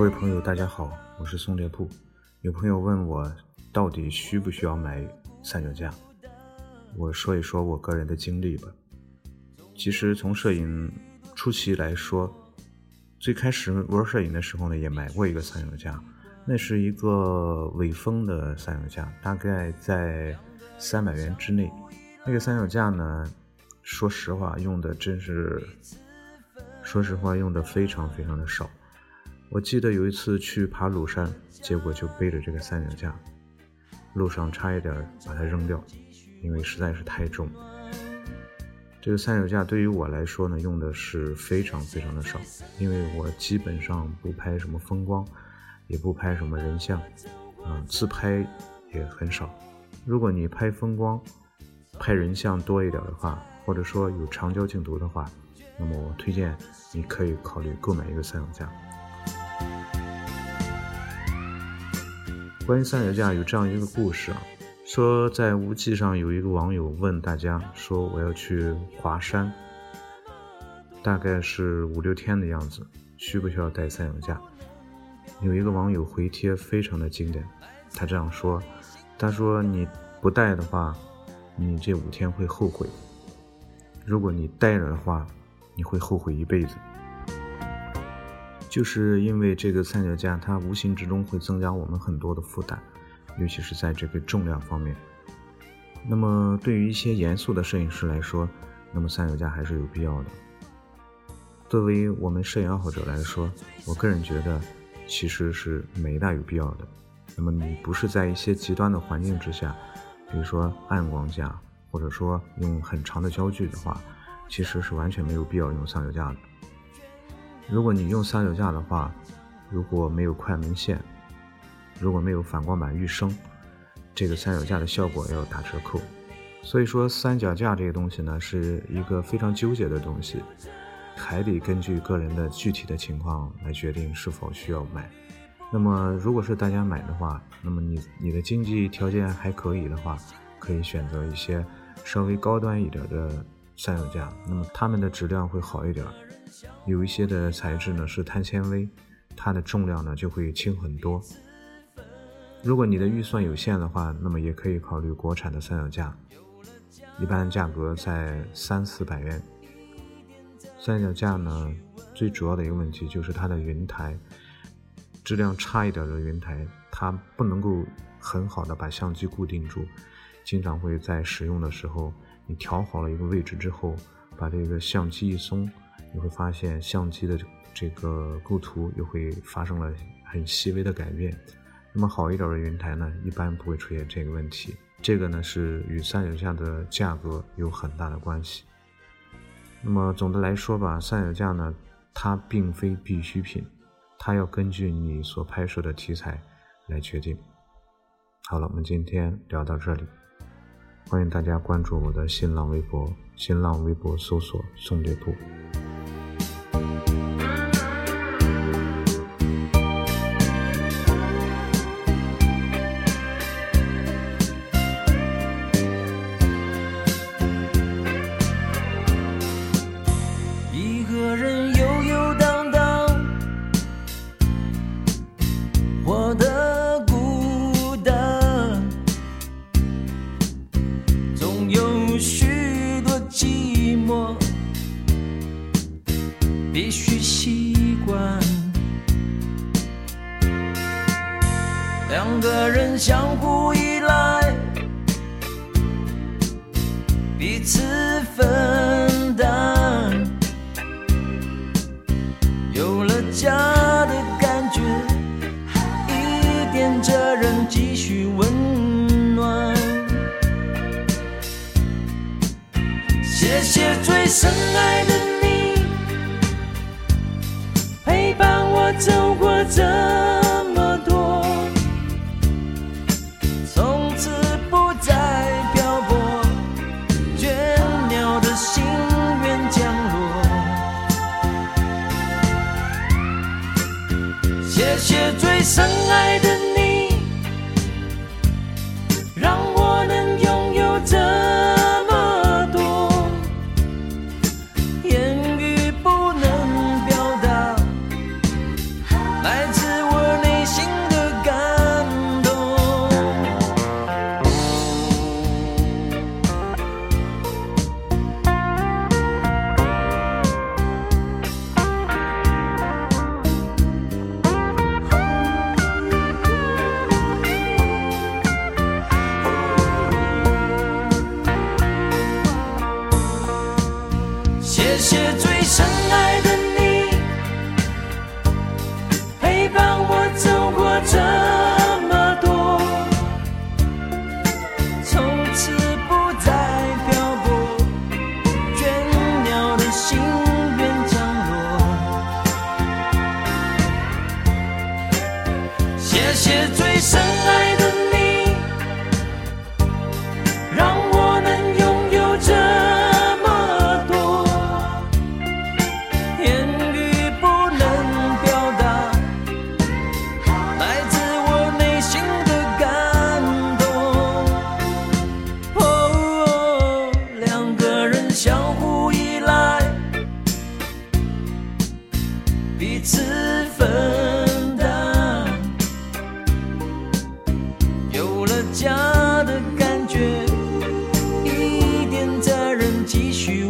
各位朋友，大家好，我是宋猎铺。有朋友问我，到底需不需要买三脚架？我说一说我个人的经历吧。其实从摄影初期来说，最开始玩摄影的时候呢，也买过一个三脚架，那是一个伟峰的三脚架，大概在三百元之内。那个三脚架呢，说实话用的真是，说实话用的非常非常的少。我记得有一次去爬鲁山，结果就背着这个三脚架，路上差一点把它扔掉，因为实在是太重。这个三脚架对于我来说呢，用的是非常非常的少，因为我基本上不拍什么风光，也不拍什么人像，啊，自拍也很少。如果你拍风光、拍人像多一点的话，或者说有长焦镜头的话，那么我推荐你可以考虑购买一个三脚架。关于三脚架有这样一个故事啊，说在无忌上有一个网友问大家说我要去华山，大概是五六天的样子，需不需要带三脚架？有一个网友回帖非常的经典，他这样说：他说你不带的话，你这五天会后悔；如果你带了的话，你会后悔一辈子。就是因为这个三脚架，它无形之中会增加我们很多的负担，尤其是在这个重量方面。那么对于一些严肃的摄影师来说，那么三脚架还是有必要的。作为我们摄影爱好者来说，我个人觉得其实是没大有必要的。那么你不是在一些极端的环境之下，比如说暗光下，或者说用很长的焦距的话，其实是完全没有必要用三脚架的。如果你用三脚架的话，如果没有快门线，如果没有反光板预升，这个三脚架的效果要打折扣。所以说，三脚架这个东西呢，是一个非常纠结的东西，还得根据个人的具体的情况来决定是否需要买。那么，如果是大家买的话，那么你你的经济条件还可以的话，可以选择一些稍微高端一点的三脚架，那么它们的质量会好一点。有一些的材质呢是碳纤维，它的重量呢就会轻很多。如果你的预算有限的话，那么也可以考虑国产的三脚架，一般价格在三四百元。三脚架呢，最主要的一个问题就是它的云台，质量差一点的云台，它不能够很好的把相机固定住，经常会在使用的时候，你调好了一个位置之后，把这个相机一松。你会发现相机的这个构图又会发生了很细微的改变。那么好一点的云台呢，一般不会出现这个问题。这个呢是与三脚架的价格有很大的关系。那么总的来说吧，三脚架呢，它并非必需品，它要根据你所拍摄的题材来决定。好了，我们今天聊到这里，欢迎大家关注我的新浪微博，新浪微博搜索“宋猎铺”。两个人相互依赖，彼此分谢谢最深爱的你，心愿降落。谢谢最深爱的你，让我能拥有这么多，言语不能表达，来自我内心的感动。哦，两个人相互继续